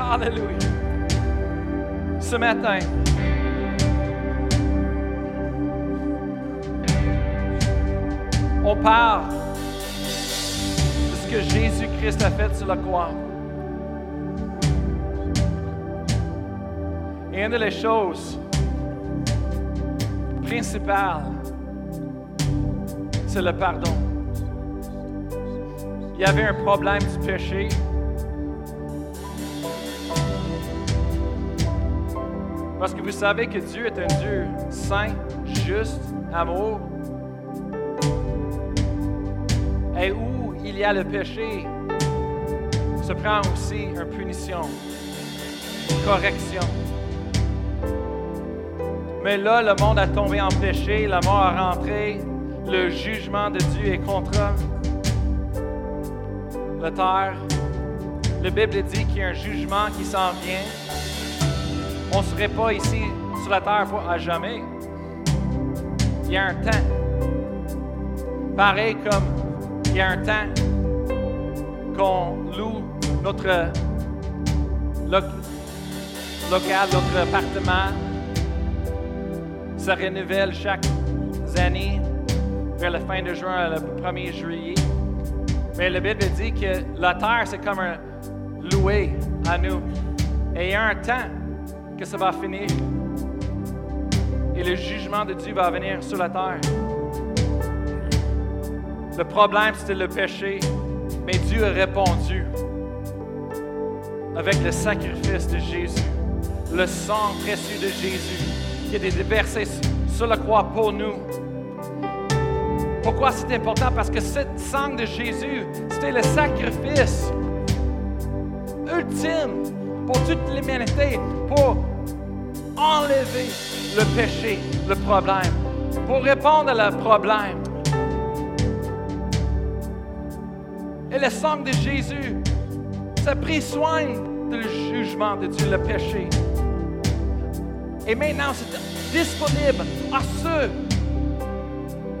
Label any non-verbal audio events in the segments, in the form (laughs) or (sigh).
Alléluia. Ce matin, on parle de ce que Jésus-Christ a fait sur la croix. Et une des choses principales, c'est le pardon. Il y avait un problème du péché. Parce que vous savez que Dieu est un Dieu saint, juste, amour. Et où il y a le péché, se prend aussi une punition, une correction. Mais là, le monde a tombé en péché, la mort a rentré, le jugement de Dieu est contre la terre. La Bible dit qu'il y a un jugement qui s'en vient. On ne serait pas ici sur la terre à jamais. Il y a un temps. Pareil comme il y a un temps qu'on loue notre local, notre appartement. Ça renouvelle chaque année vers la fin de juin, le 1er juillet. Mais la Bible dit que la terre, c'est comme un loué à nous. Et il y a un temps que ça va finir. Et le jugement de Dieu va venir sur la terre. Le problème, c'était le péché. Mais Dieu a répondu avec le sacrifice de Jésus, le sang précieux de Jésus qui a été déversé sur la croix pour nous. Pourquoi c'est important? Parce que ce sang de Jésus, c'était le sacrifice ultime pour toute l'humanité, pour enlever le péché, le problème, pour répondre à le problème. Et le sang de Jésus, ça a pris soin du jugement de Dieu, le péché. Et maintenant, c'est disponible à ceux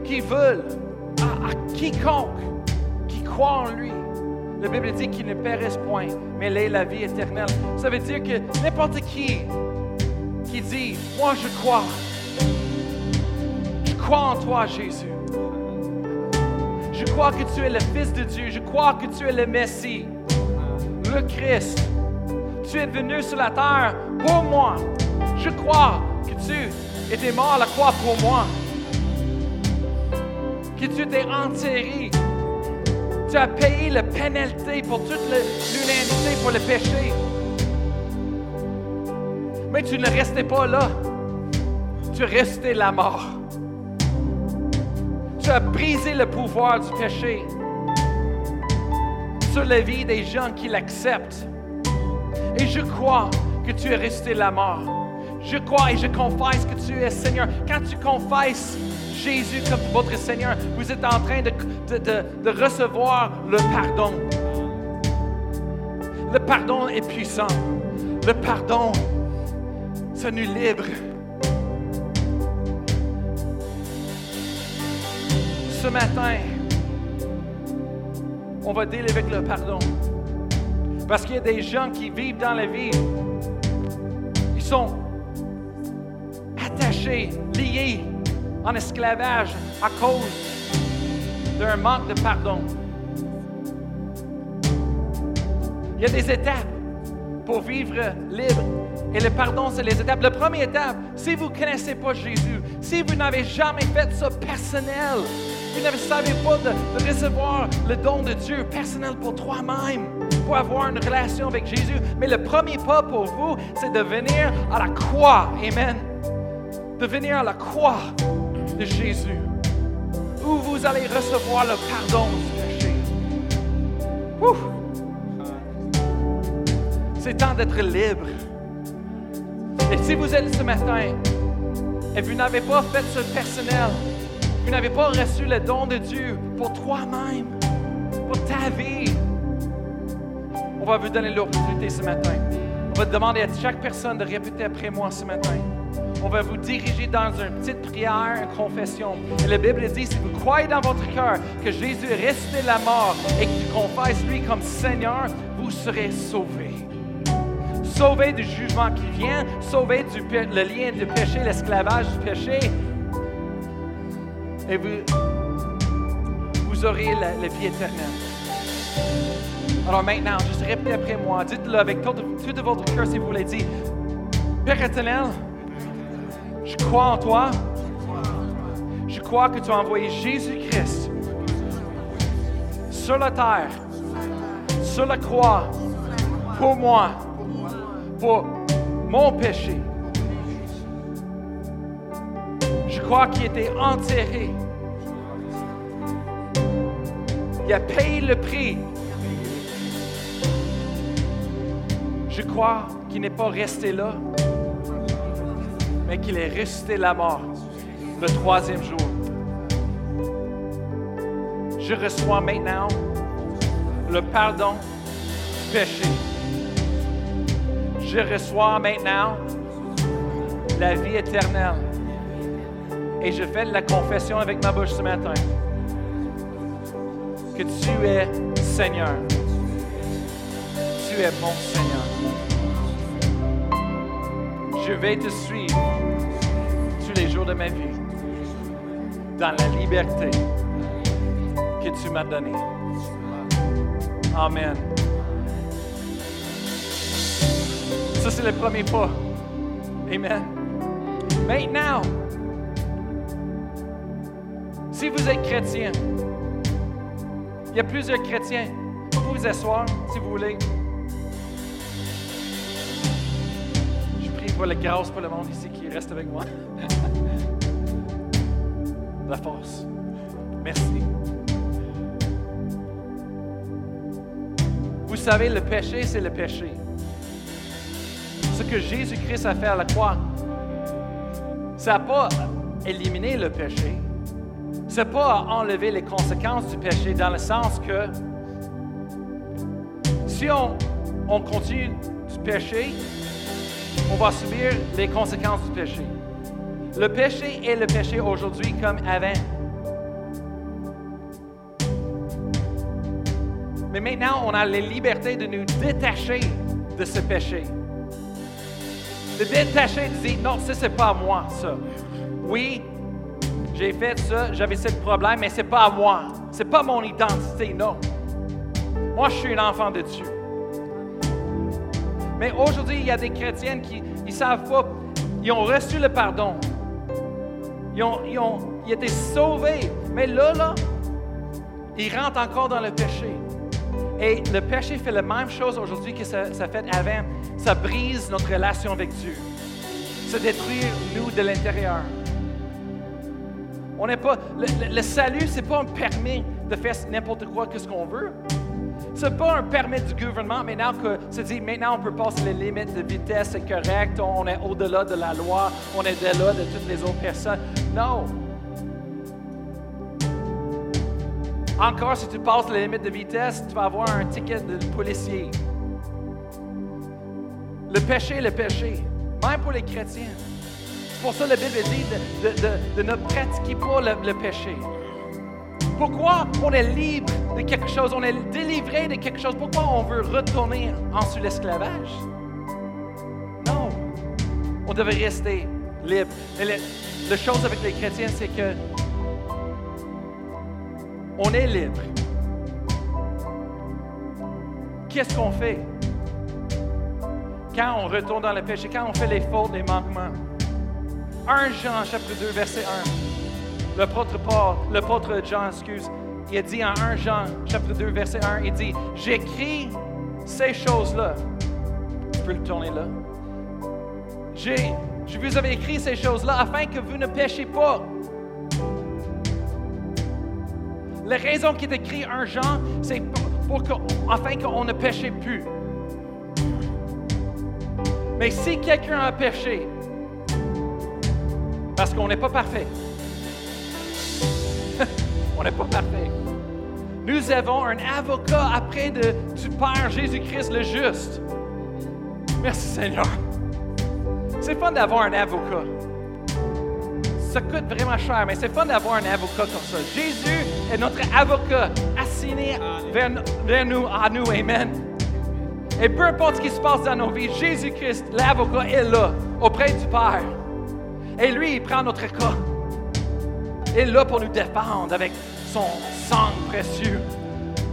qui veulent, à, quiconque qui croit en lui. La Bible dit qu'il ne périsse point, mais il est la vie éternelle. Ça veut dire que n'importe qui qui dit, moi je crois, je crois en toi Jésus. Je crois que tu es le Fils de Dieu. Je crois que tu es le Messie, le Christ. Tu es venu sur la terre pour moi. Je crois que tu étais mort à la croix pour moi. Que tu t'es enterré. Tu as payé la pénalité pour toute l'humanité, pour le péché. Mais tu ne restais pas là. Tu restais la mort. Tu as brisé le pouvoir du péché sur la vie des gens qui l'acceptent. Et je crois que tu es resté la mort. Je crois et je confesse que tu es Seigneur. Quand tu confesses Jésus comme votre Seigneur, vous êtes en train de, de, de recevoir le pardon. Le pardon est puissant. Le pardon, ça nous libre. Ce matin, on va avec le pardon. Parce qu'il y a des gens qui vivent dans la vie, ils sont attachés, liés en esclavage à cause d'un manque de pardon. Il y a des étapes pour vivre libre. Et le pardon, c'est les étapes. La première étape, si vous ne connaissez pas Jésus, si vous n'avez jamais fait ça personnel, vous ne savez pas de, recevoir le don de Dieu personnel pour toi-même, pour avoir une relation avec Jésus. Mais le premier pas pour vous, c'est de venir à la croix. Amen. De venir à la croix de Jésus, où vous allez recevoir le pardon du péché. C'est temps d'être libre. Et si vous êtes ce matin et vous n'avez pas fait ce personnel, vous n'avez pas reçu le don de Dieu pour toi-même, pour ta vie, on va vous donner l'opportunité ce matin. On va demander à chaque personne de répéter après moi ce matin. On va vous diriger dans une petite prière, une confession. Et la Bible dit, si vous croyez dans votre cœur que Jésus est resté la mort et que tu confesses lui comme Seigneur, vous serez sauvés. Sauvé du jugement qui vient, sauvé du le lien du péché, l'esclavage du péché. Et vous, vous aurez la, vie éternelle. Alors maintenant, juste répétez après moi. Dites-le avec tout, tout de votre cœur si vous voulez dire. Père éternel, je crois en toi. Je crois que tu as envoyé Jésus-Christ sur la terre, sur la croix, pour moi, pour mon péché. Je crois qu'il était enterré. Il a payé le prix. Je crois qu'il n'est pas resté là, mais qu'il est resté la mort le troisième jour. Je reçois maintenant le pardon du péché. Je reçois maintenant la vie éternelle. Et je fais la confession avec ma bouche ce matin que tu es Seigneur. Tu es mon Seigneur. Je vais te suivre tous les jours de ma vie dans la liberté que tu m'as donnée. Amen. Ça, c'est le premier pas. Amen. Maintenant, si vous êtes chrétien, il y a plusieurs chrétiens. Vous vous asseoir, si vous voulez. Je prie pour la grâce pour le monde ici qui reste avec moi. (laughs) La force. Merci. Vous savez, le péché, c'est le péché. Ce que Jésus-Christ a fait à la croix, ça n'a pas éliminé le péché. C'est pas enlever les conséquences du péché dans le sens que si on, on continue du péché, on va subir les conséquences du péché. Le péché est le péché aujourd'hui comme avant. Mais maintenant, on a la liberté de nous détacher de ce péché. De détacher, de dire non, ça, c'est pas à moi, ça. Oui, j'ai fait ça, j'avais ce problème, mais c'est pas à moi. C'est pas mon identité, non. Moi, je suis un enfant de Dieu. Mais aujourd'hui, il y a des chrétiennes qui ne savent pas. Ils ont reçu le pardon. Ils ont, ils ont ils étaient sauvés. Mais là, là, ils rentrent encore dans le péché. Et le péché fait la même chose aujourd'hui que ça, ça fait avant. Ça brise notre relation avec Dieu. Ça détruit nous de l'intérieur. On n'est pas. Le, le- le salut, c'est pas un permis de faire n'importe quoi que ce qu'on veut. C'est pas un permis du gouvernement maintenant que se dit maintenant on peut passer les limites de vitesse, c'est correct, on est au-delà de la loi, on est au-delà de toutes les autres personnes. Non. Encore, si tu passes les limites de vitesse, tu vas avoir un ticket de policier. Le péché le péché, même pour les chrétiens. C'est pour ça que la Bible dit de, ne pratiquer pas le, péché. Pourquoi on est libre de quelque chose, on est délivré de quelque chose? Pourquoi on veut retourner en sous l'esclavage? Non. On devrait rester libre. Mais la chose avec les chrétiens, c'est que on est libre. Qu'est-ce qu'on fait? Quand on retourne dans le péché, quand on fait les fautes, les manquements. 1 Jean, chapitre 2, verset 1. L'apôtre Paul, l'apôtre Jean, excuse, il a dit en 1 Jean, chapitre 2, verset 1, il dit, j'écris ces choses-là. Tu peux le tourner là. J'ai, je vous avais écrit ces choses-là afin que vous ne péchiez pas. La raison qui est écrit 1 Jean, c'est pour, qu'on ne péche plus. Mais si quelqu'un a péché, parce qu'on n'est pas parfait, (laughs) on n'est pas parfait. Nous avons un avocat après du Père Jésus-Christ le juste. Merci Seigneur. C'est fun d'avoir un avocat. Ça coûte vraiment cher, mais c'est fun d'avoir un avocat comme ça. Jésus est notre avocat assigné vers, vers nous, à nous. Amen. Et peu importe ce qui se passe dans nos vies, Jésus-Christ, l'avocat, est là, auprès du Père. Et lui, il prend notre cas. Il est là pour nous défendre avec son sang précieux.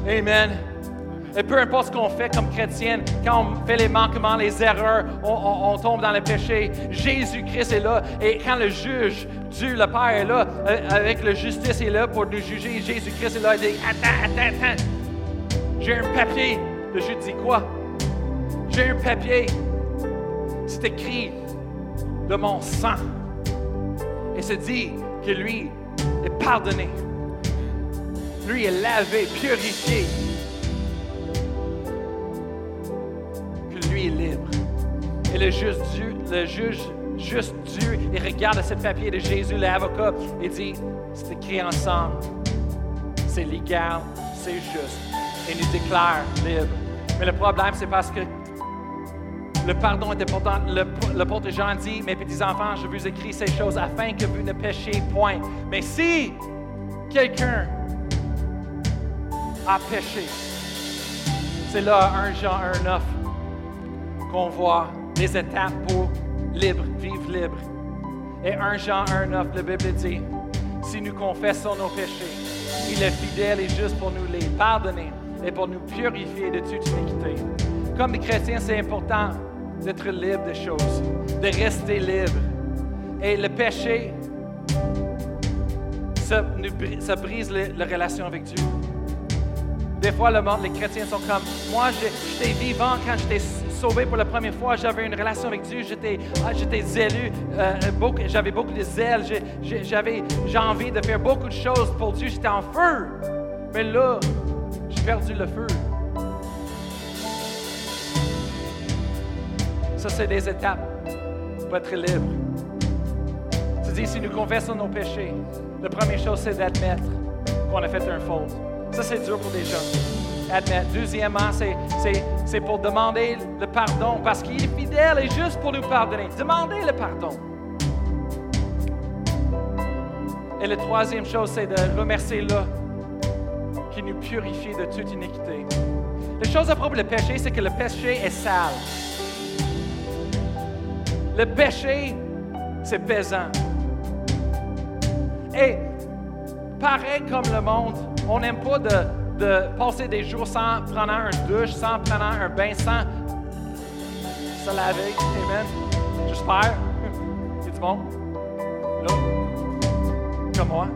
Amen. Et peu importe ce qu'on fait comme chrétienne, quand on fait les manquements, les erreurs, on, tombe dans le péché, Jésus-Christ est là. Et quand le juge, Dieu le Père est là, euh, avec la justice est là pour nous juger, Jésus-Christ est là, il dit, attends, attends, attends, j'ai un papier. Le juge dit quoi? J'ai un papier. C'est écrit de mon sang. Et c'est dit que lui est pardonné. Lui est lavé, purifié. Est libre. Et le juge, Dieu, le juge juste Dieu, il regarde ce papier de Jésus, l'avocat, et dit, c'est écrit ensemble, c'est légal, c'est juste, et nous déclare libre. Mais le problème, c'est parce que le pardon est important. Le, Jean dit, mes petits enfants, je vous écris ces choses afin que vous ne péchiez point. Mais si quelqu'un a péché, c'est là 1 Jean 1, 9 qu'on voit les étapes pour libre, vivre libre. Et 1 Jean 1, 9, la Bible dit, si nous confessons nos péchés, il est fidèle et juste pour nous les pardonner et pour nous purifier de toute iniquité. Comme des chrétiens, c'est important d'être libre des choses, de rester libre. Et le péché, ça, brise la relation avec Dieu. Des fois, le monde, les chrétiens sont comme, moi, j'étais vivant quand j'étais sauvé pour la première fois, j'avais une relation avec Dieu, j'étais, ah, j'étais zélé, euh, j'avais beaucoup de zèle, j'avais j'ai envie de faire beaucoup de choses pour Dieu, j'étais en feu. Mais là, j'ai perdu le feu. Ça, c'est des étapes pour être libre. C'est-à-dire, si nous confessons nos péchés, la première chose, c'est d'admettre qu'on a fait un faute. Ça, c'est dur pour des gens admettre. Deuxièmement, c'est pour demander le pardon parce qu'il est fidèle et juste pour nous pardonner. Demandez le pardon. Et la troisième chose, c'est de remercier le qui nous purifie de toute iniquité. La chose à propos du péché, c'est que le péché est sale. Le péché, c'est pesant. Et pareil comme le monde, on n'aime pas de de passer des jours sans prendre un douche, sans prendre un bain, sans se laver. Amen. J'espère. (laughs) C'est bon? Là? Comme moi?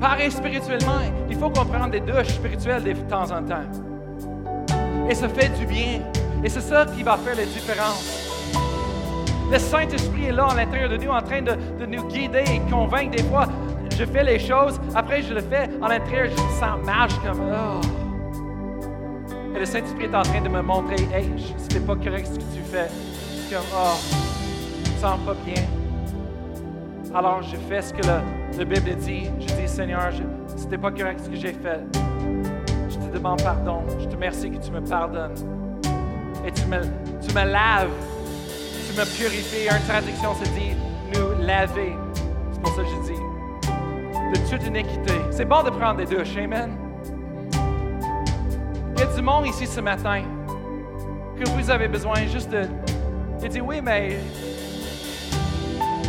Pareil spirituellement, il faut qu'on prenne des douches spirituelles de temps en temps. Et ça fait du bien. Et c'est ça qui va faire la différence. Le Saint-Esprit est là à l'intérieur de nous, en train de, de nous guider et convaincre des fois je fais les choses, après je le fais, en l'intérieur, je me sens mal, je comme, oh. Et le Saint-Esprit est en train de me montrer, hey, c'était pas correct ce que tu fais. Je comme, oh, je me sens pas bien. Alors je fais ce que la, Bible dit. Je dis, Seigneur, c'était pas correct ce que j'ai fait. Je te demande pardon. Je te remercie que tu me pardonnes. Et tu me, tu me laves. Tu me purifies. Une traduction se dit nous laver. C'est pour ça que je dis de toute iniquité. C'est bon de prendre des douches, Amen. Il y a du monde ici ce matin que vous avez besoin juste de. Il dit oui, mais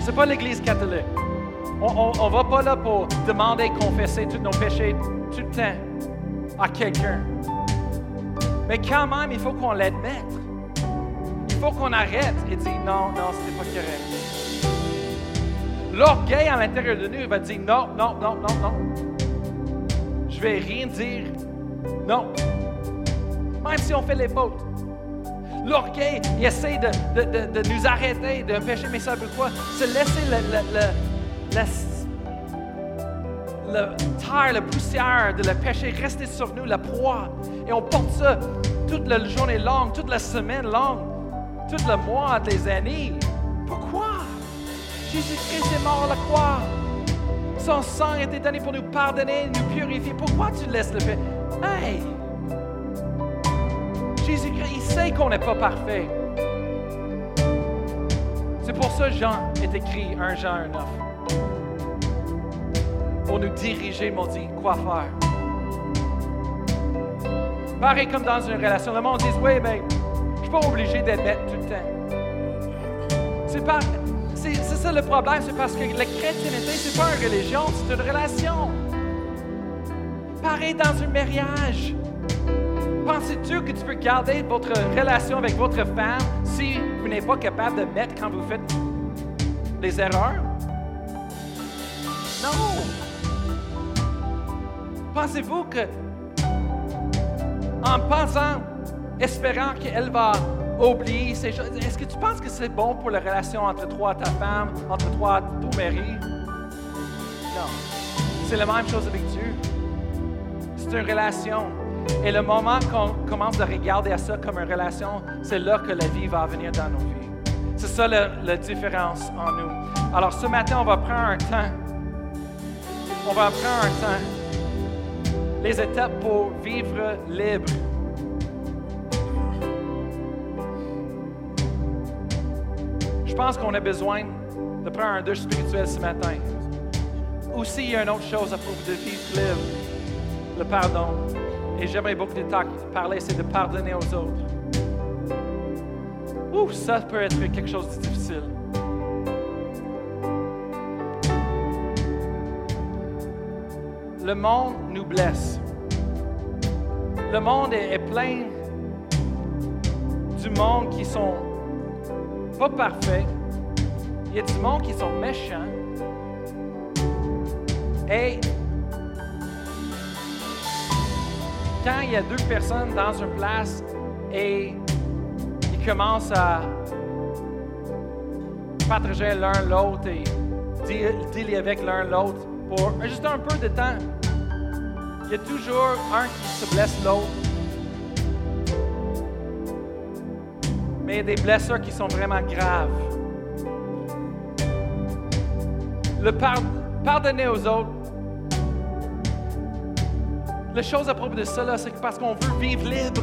c'est pas l'Église catholique. On ne va pas là pour demander confesser tous nos péchés tout le temps à quelqu'un. Mais quand même, il faut qu'on l'admette. Il faut qu'on arrête et dire non, non, c'était pas correct. L'orgueil à l'intérieur de nous va dire non, non, non, non, non. Je vais rien dire. Non. Même si on fait les fautes. L'orgueil, il essaie de, nous arrêter de pécher, mais ça veut quoi? Se laisser le, le, le, terre, la poussière de le péché rester sur nous, la proie. Et on porte ça toute la journée longue, toute la semaine longue, tout le mois, des années. Pourquoi? Jésus-Christ est mort à la croix. Son sang a été donné pour nous pardonner, nous purifier. Pourquoi tu laisses le fait? Hey! Jésus-Christ, il sait qu'on n'est pas parfait. C'est pour ça que Jean est écrit 1 Jean 1 9. Pour nous diriger, m'ont dit, quoi faire. Pareil comme dans une relation. Le monde dit Oui, mais je suis pas obligé d'être bête tout le temps. C'est pas. Ça le problème, c'est parce que la chrétienté, c'est pas une religion, c'est une relation. Pareil dans un mariage. Penses-tu que tu peux garder votre relation avec votre femme si vous n'êtes pas capable de mettre quand vous faites des erreurs? Non! Pensez-vous que en pensant, espérant qu'elle va oublier ces choses, est-ce que tu penses que c'est bon pour la relation entre toi et ta femme, entre toi et ton mari? Non. C'est la même chose avec Dieu. C'est une relation. Et le moment qu'on commence à regarder à ça comme une relation, c'est là que la vie va venir dans nos vies. C'est ça la, différence en nous. Alors ce matin, on va prendre un temps. On va prendre un temps. Les étapes pour vivre libre. Pense qu'on a besoin de prendre un douche spirituel ce matin. Aussi, il y a une autre chose à propos de vivre le pardon et j'aimerais beaucoup de parler, c'est de pardonner aux autres. Ouh, ça peut être quelque chose de difficile. Le monde nous blesse. Le monde est, plein du monde qui sont pas parfaits. Il y a du monde qui sont méchants. Et quand il y a deux personnes dans une place et ils commencent à partager l'un l'autre et dealer avec l'un l'autre pour juste un peu de temps, il y a toujours un qui se blesse l'autre. Des blessures qui sont vraiment graves. Le pardonner aux autres, la chose à propos de cela, c'est parce qu'on veut vivre libre.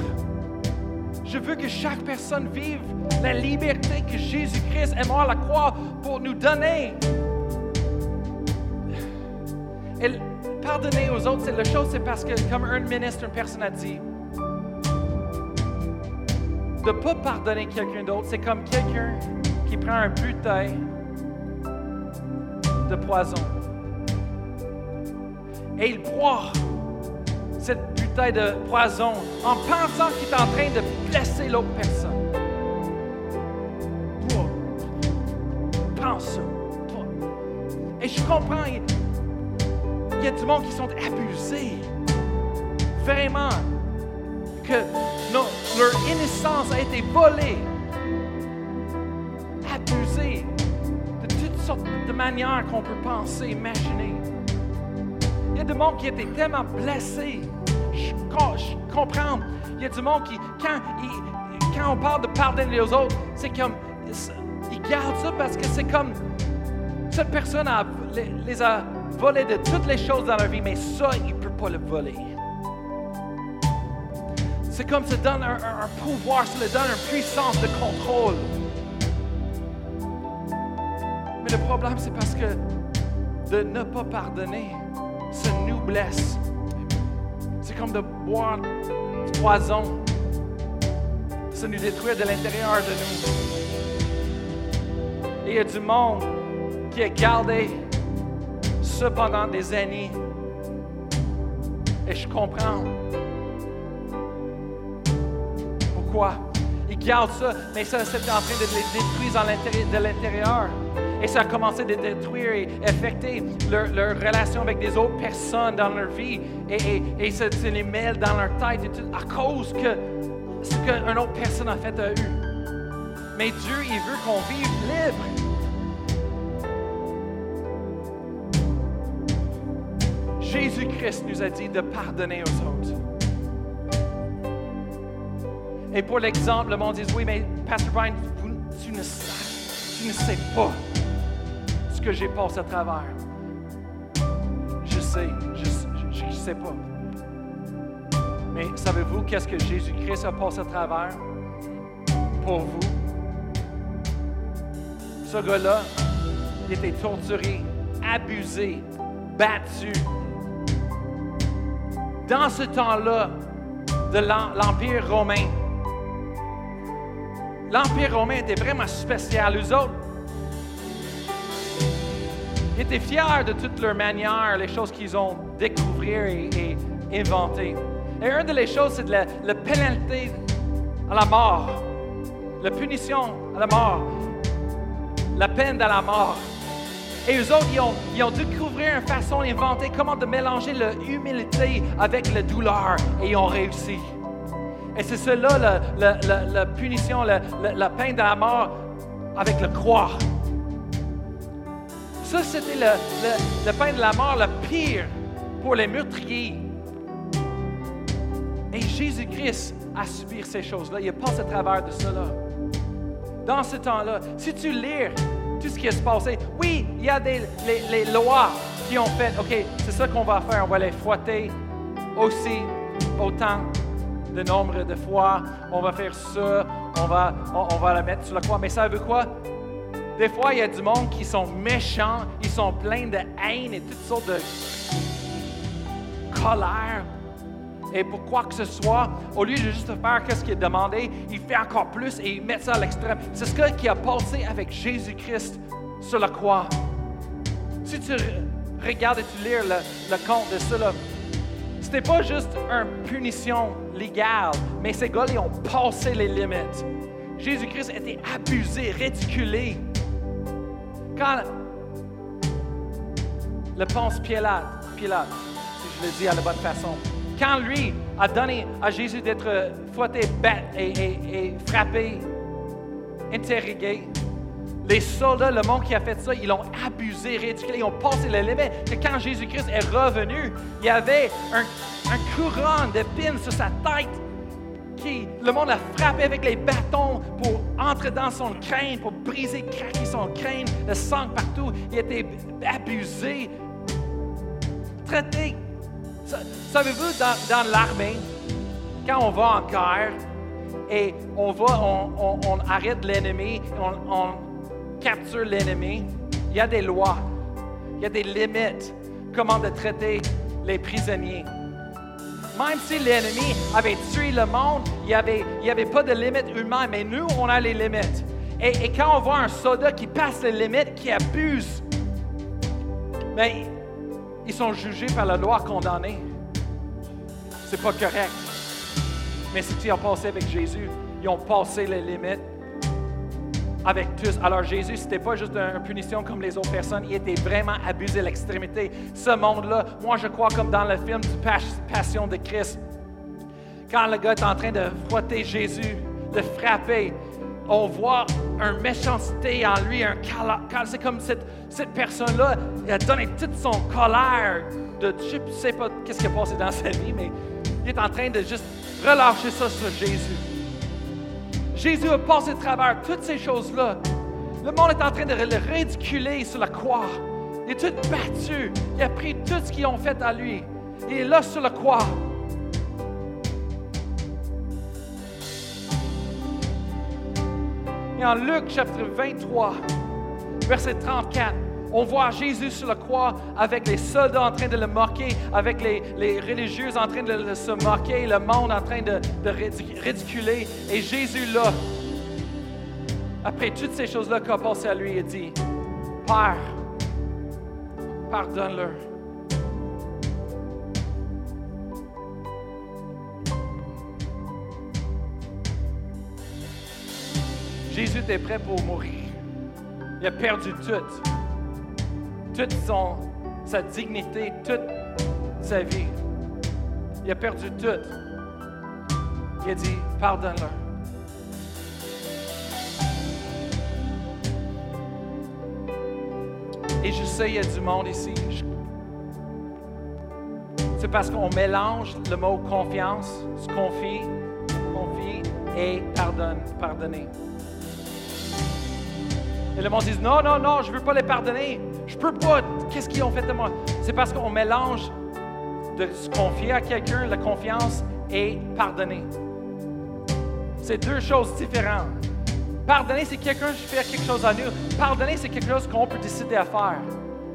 Je veux que chaque personne vive la liberté que Jésus-Christ est mort à la croix pour nous donner. Et pardonner aux autres, c'est la chose, c'est parce que, comme un ministre, une personne a dit, de ne pas pardonner quelqu'un d'autre, c'est comme quelqu'un qui prend un butin de poison et il boit cette bouteille de poison en pensant qu'il est en train de blesser l'autre personne. Prends ça. Toi. Et je comprends, il y a du monde qui sont abusés. Vraiment. Que leur innocence a été volée. Abusée. De toutes sortes de manières qu'on peut penser, imaginer. Il y a du monde qui a été tellement blessé je, comprends. Il y a du monde qui, quand, on parle de pardonner aux autres, c'est comme, ils gardent ça parce que c'est comme, cette personne les, a volés de toutes les choses dans leur vie, mais ça, il ne peut pas le voler. C'est comme ça donne un, pouvoir, ça leur donne une puissance de contrôle. Mais le problème, c'est parce que de ne pas pardonner, ça nous blesse comme de boire du poison. Ça nous détruit de l'intérieur de nous. Et il y a du monde qui a gardé ça pendant des années. Et je comprends. Pourquoi? Ils gardent ça, mais ça, c'est en train de les détruire de l'intérieur. Et ça a commencé à détruire et affecter leur, relation avec des autres personnes dans leur vie. Et, et, ça, les mêle dans leur tête à cause que ce qu'une autre personne a fait à eux. Mais Dieu, il veut qu'on vive libre. Jésus-Christ nous a dit de pardonner aux autres. Et pour l'exemple, le monde dit Oui, mais Pastor Brian, tu, ne sais, tu ne sais pas que j'ai passé à travers. Je sais, je ne sais pas. Mais savez-vous qu'est-ce que Jésus-Christ a passé à travers pour vous? Ce gars-là, il était torturé, abusé, battu. Dans ce temps-là, de l'Empire romain. L'Empire romain était vraiment spécial. Eux autres, ils étaient fiers de toutes leurs manières, les choses qu'ils ont découvert et, inventées. Et une des choses, c'est la, la pénalité à la mort, la punition à la mort, la peine de la mort. Et eux autres, ils ont, ils ont découvert une façon d'inventer comment de mélanger l'humilité avec la douleur et ils ont réussi. Et c'est cela, la, punition, la, peine de la mort avec le croix. Ça, c'était le, peine de la mort le pire pour les meurtriers. Et Jésus-Christ a subi ces choses-là. Il passe à travers de cela. Dans ce temps-là, si tu lis tout ce qui est passé, oui, il y a des les, lois qui ont fait, OK, c'est ça qu'on va faire, on va les frotter aussi autant nombre de fois, on va faire ça, on va, on, va la mettre sur la croix. Mais ça veut quoi? Des fois, il y a du monde qui sont méchants, ils sont pleins de haine et toutes sortes de colère. Et pour quoi que ce soit, au lieu de juste faire ce qui est demandé, il fait encore plus et il met ça à l'extrême. C'est ce qui a passé avec Jésus-Christ sur la croix. Si tu regardes et tu lis le, le compte de cela, c'était pas juste une punition légale, mais ces gars ils ont passé les limites. Jésus-Christ était abusé, ridiculé. Quand le pense Pilate, Pilate, si je le dis à la bonne façon, quand lui a donné à Jésus d'être fouetté, bête et, et frappé, interrogué, les soldats, le monde qui a fait ça, ils l'ont abusé, ridiculé, ils ont passé le limite. Que quand Jésus-Christ est revenu, il y avait un, un couronne d'épines sur sa tête. Qui, le monde a frappé avec les bâtons pour entrer dans son crâne, pour briser, craquer son crâne, le sang partout. Il était abusé, traité. Savez-vous, dans, l'armée, quand on va en guerre et on va, on arrête l'ennemi, on, capture l'ennemi, il y a des lois, il y a des limites, comment de traiter les prisonniers. Même si l'ennemi avait tué le monde, il n'y avait, il avait pas de limites humaines, mais nous, on a les limites. Et, quand on voit un soldat qui passe les limites, qui abuse, mais ben, ils sont jugés par la loi, condamnés. C'est pas correct. Mais ce qu'ils ont passé avec Jésus, ils ont passé les limites avec tous. Alors Jésus, ce n'était pas juste une punition comme les autres personnes, il était vraiment abusé à l'extrémité. Ce monde-là, moi je crois comme dans le film du Passion de Christ, quand le gars est en train de frotter Jésus, de frapper, on voit une méchanceté en lui, un c'est comme cette, cette personne-là, il a donné toute son colère de, je ne sais pas qu'est-ce qui a passé dans sa vie, mais il est en train de juste relâcher ça sur Jésus. Jésus a passé à travers toutes ces choses-là. Le monde est en train de le ridiculer sur la croix. Il est tout battu. Il a pris tout ce qu'ils ont fait à lui. Il est là sur la croix. Et en Luc chapitre 23, verset 34, on voit Jésus sur la croix avec les soldats en train de le moquer, avec les, religieux en train de se moquer, le monde en train de, de ridiculer. Et Jésus là, après toutes ces choses-là qu'a passé à lui, il dit, Père, pardonne-leur. Jésus était prêt pour mourir. Il a perdu tout toute son, sa dignité, toute sa vie. Il a perdu tout. Il a dit, pardonne-leur. Et je sais, il y a du monde ici. C'est parce qu'on mélange le mot confiance, se confie, confie et pardonne, pardonner. Et le monde dit Non, non, non, je ne veux pas les pardonner. Je peux pas. Qu'est-ce qu'ils ont fait de moi? C'est parce qu'on mélange de se confier à quelqu'un, la confiance, et pardonner. C'est deux choses différentes. Pardonner, c'est quelqu'un qui fait quelque chose à nous. Pardonner, c'est quelque chose qu'on peut décider à faire.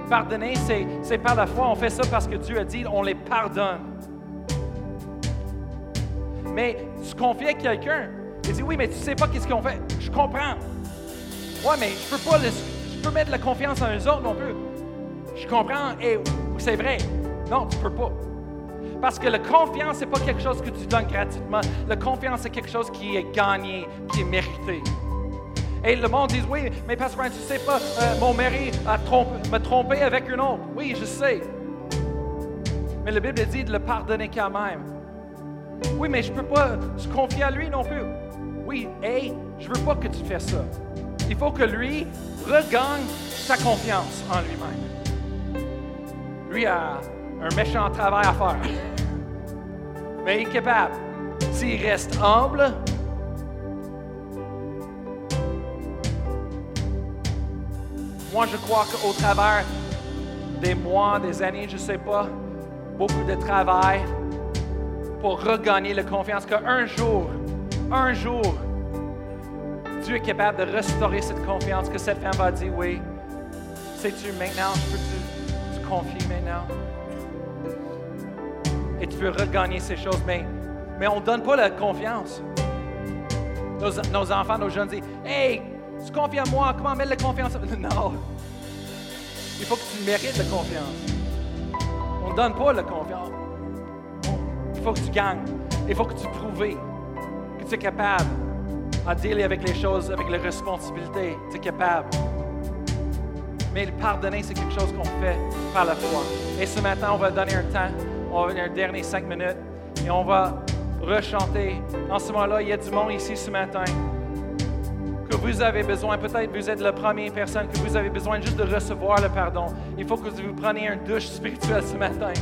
Pardonner, c'est par la foi. On fait ça parce que Dieu a dit on les pardonne. Mais tu confies à quelqu'un. Il dit, oui, mais tu sais pas qu'est-ce qu'on fait. Je comprends. Ouais, mais je peux pas je peux mettre la confiance en eux autres non plus. Je comprends. Et c'est vrai. Non, tu peux pas. Parce que la confiance, c'est pas quelque chose que tu donnes gratuitement. La confiance, c'est quelque chose qui est gagné, qui est mérité. Et le monde dit, oui, mais Pasteur tu sais pas, euh, mon mari a trompé, m'a trompé avec une autre. Oui, je sais. Mais la Bible dit de le pardonner quand même. Oui, mais je peux pas se confier à lui non plus. Oui, hey, je veux pas que tu fasses ça. Il faut que lui regagne sa confiance en lui-même. Lui a un méchant travail à faire. Mais il est capable. S'il reste humble, moi je crois qu'au travers des mois, des années, je ne sais pas, beaucoup de travail pour regagner la confiance qu'un jour, un jour, Dieu est capable de restaurer cette confiance, que cette femme va dire, oui, sais-tu maintenant, je peux te, confier maintenant? Et tu veux regagner ces choses, mais, mais on ne donne pas la confiance. Nos, enfants, nos jeunes disent, hey, tu confies à moi, comment mettre la confiance? (laughs) Non. Il faut que tu mérites la confiance. On ne donne pas la confiance. Il faut que tu gagnes. Il faut que tu prouves que tu es capable à dealer avec les choses, avec les responsabilités. Tu es capable. Mais le pardonner, c'est quelque chose qu'on fait par la foi. Et ce matin, on va donner un temps, on va donner un dernier cinq minutes et on va rechanter. En ce moment-là, il y a du monde ici ce matin que vous avez besoin, peut-être vous êtes la première personne que vous avez besoin juste de recevoir le pardon. Il faut que vous preniez un douche (laughs) spirituelle ce matin.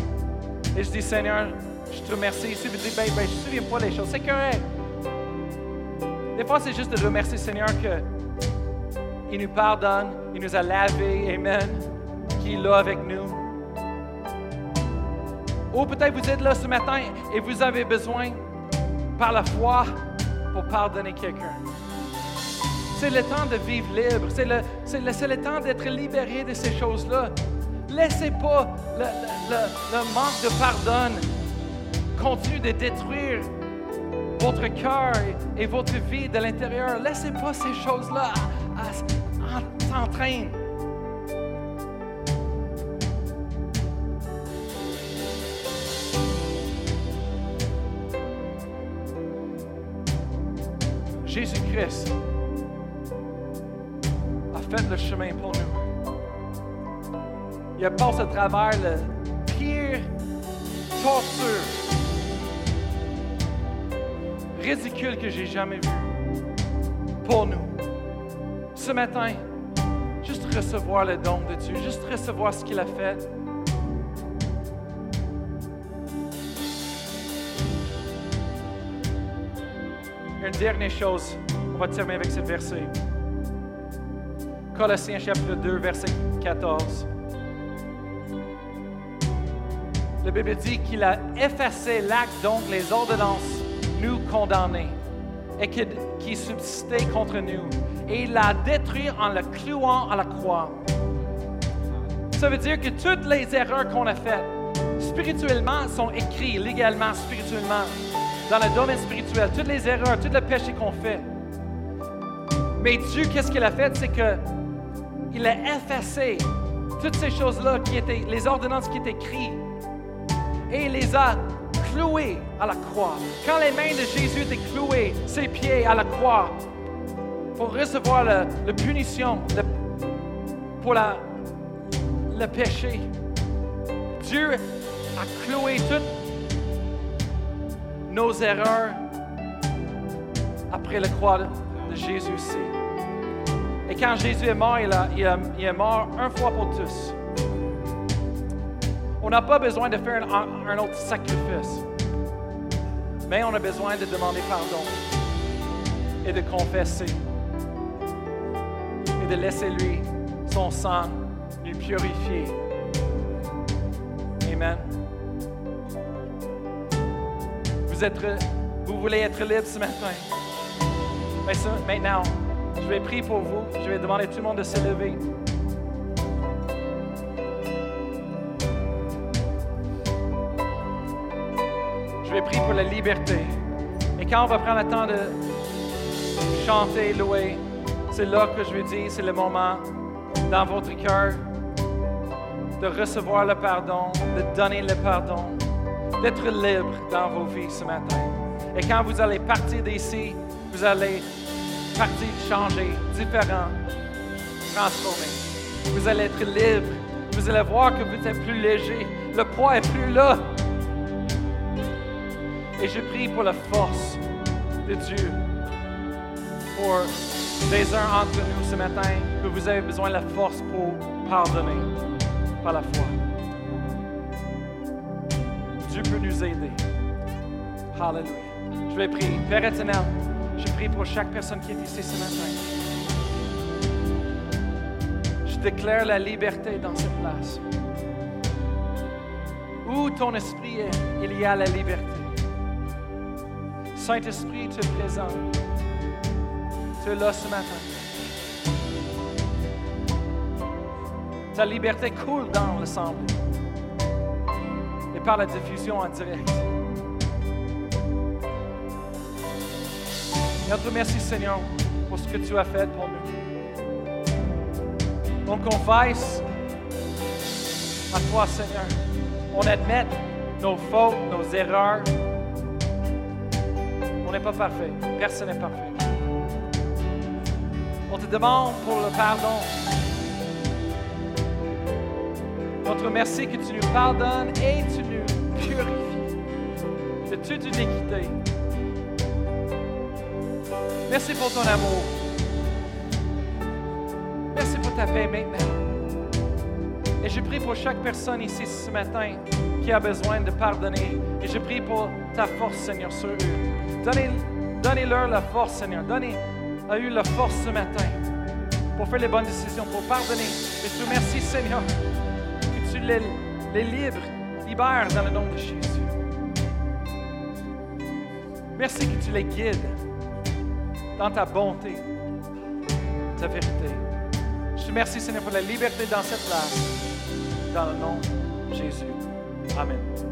Et je dis, Seigneur, je te remercie. Si vous dites, ben, ben je ne me souviens pas des choses, c'est correct. Des fois, c'est juste de remercier Seigneur qu'il nous pardonne, il nous a lavé, Amen, qu'il est là avec nous. Ou peut-être vous êtes là ce matin et vous avez besoin, par la foi, pour pardonner quelqu'un. C'est le temps de vivre libre. C'est le, le, temps d'être libéré de ces choses-là. Laissez pas le, manque de pardon continuer de détruire votre cœur et, votre vie de l'intérieur. Laissez pas ces choses-là s'entraîner. Jésus-Christ fait le chemin pour nous. Il a passé à travers le pire torture ridicule que j'ai jamais vu pour nous. Ce matin, juste recevoir le don de Dieu, juste recevoir ce qu'il a fait. Une dernière chose, on va terminer avec ce verset. Colossiens chapitre 2, verset 14. La Bible dit qu'il a effacé l'acte, donc les ordonnances, nous condamner, et qui, qui subsistait contre nous. Et il l'a détruit en le clouant à la croix. Ça veut dire que toutes les erreurs qu'on a faites, spirituellement, sont écrites légalement, spirituellement, dans le domaine spirituel. Toutes les erreurs, tous les péchés qu'on fait. Mais Dieu, qu'est-ce qu'il a fait? C'est que il a effacé toutes ces choses-là qui étaient, les ordonnances qui étaient écrites, et il les a clouées à la croix. Quand les mains de Jésus étaient clouées, ses pieds à la croix, pour recevoir la, punition pour la, le péché, Dieu a cloué toutes nos erreurs après la croix de Jésus. Et quand Jésus est mort, il, est mort un fois pour tous. On n'a pas besoin de faire un, autre sacrifice. Mais on a besoin de demander pardon et de confesser et de laisser lui, son sang, lui purifier. Amen. Vous, êtes, vous voulez être libre ce matin. Maintenant, je vais prier pour vous. Je vais demander à tout le monde de se lever. Je vais prier pour la liberté. Et quand on va prendre le temps de chanter, louer, c'est là que je veux dire, c'est le moment dans votre cœur de recevoir le pardon, de donner le pardon, d'être libre dans vos vies ce matin. Et quand vous allez partir d'ici, vous allez partir changer, différent, transformé. Vous allez être libre. Vous allez voir que vous êtes plus léger. Le poids est plus là. Et je prie pour la force de Dieu, pour les uns entre nous ce matin, que vous avez besoin de la force pour pardonner par la foi. Dieu peut nous aider. Hallelujah. Je vais prier. Père éternel, je prie pour chaque personne qui est ici ce matin. Je déclare la liberté dans cette place. Où ton esprit est, il y a la liberté. Saint-Esprit, tu es présent. Tu es là ce matin. Ta liberté coule dans l'assemblée et par la diffusion en direct. Notre merci Seigneur pour ce que tu as fait pour nous. On confesse à toi Seigneur. On admet nos fautes, nos erreurs. On n'est pas parfait. Personne n'est parfait. On te demande pour le pardon. Notre merci que tu nous pardonnes et tu nous purifies de toute iniquité. Merci pour ton amour. Merci pour ta paix maintenant. Et je prie pour chaque personne ici ce matin qui a besoin de pardonner. Et je prie pour ta force, Seigneur, sur eux. Donnez, donnez-leur la force, Seigneur. Donnez à eux la force ce matin pour faire les bonnes décisions, pour pardonner. Et je te remercie, Seigneur, que tu les, les libres, libères dans le nom de Jésus. Merci que tu les guides dans ta bonté, ta vérité. Je te remercie, Seigneur, pour la liberté dans cette place. Dans le nom de Jésus. Amen.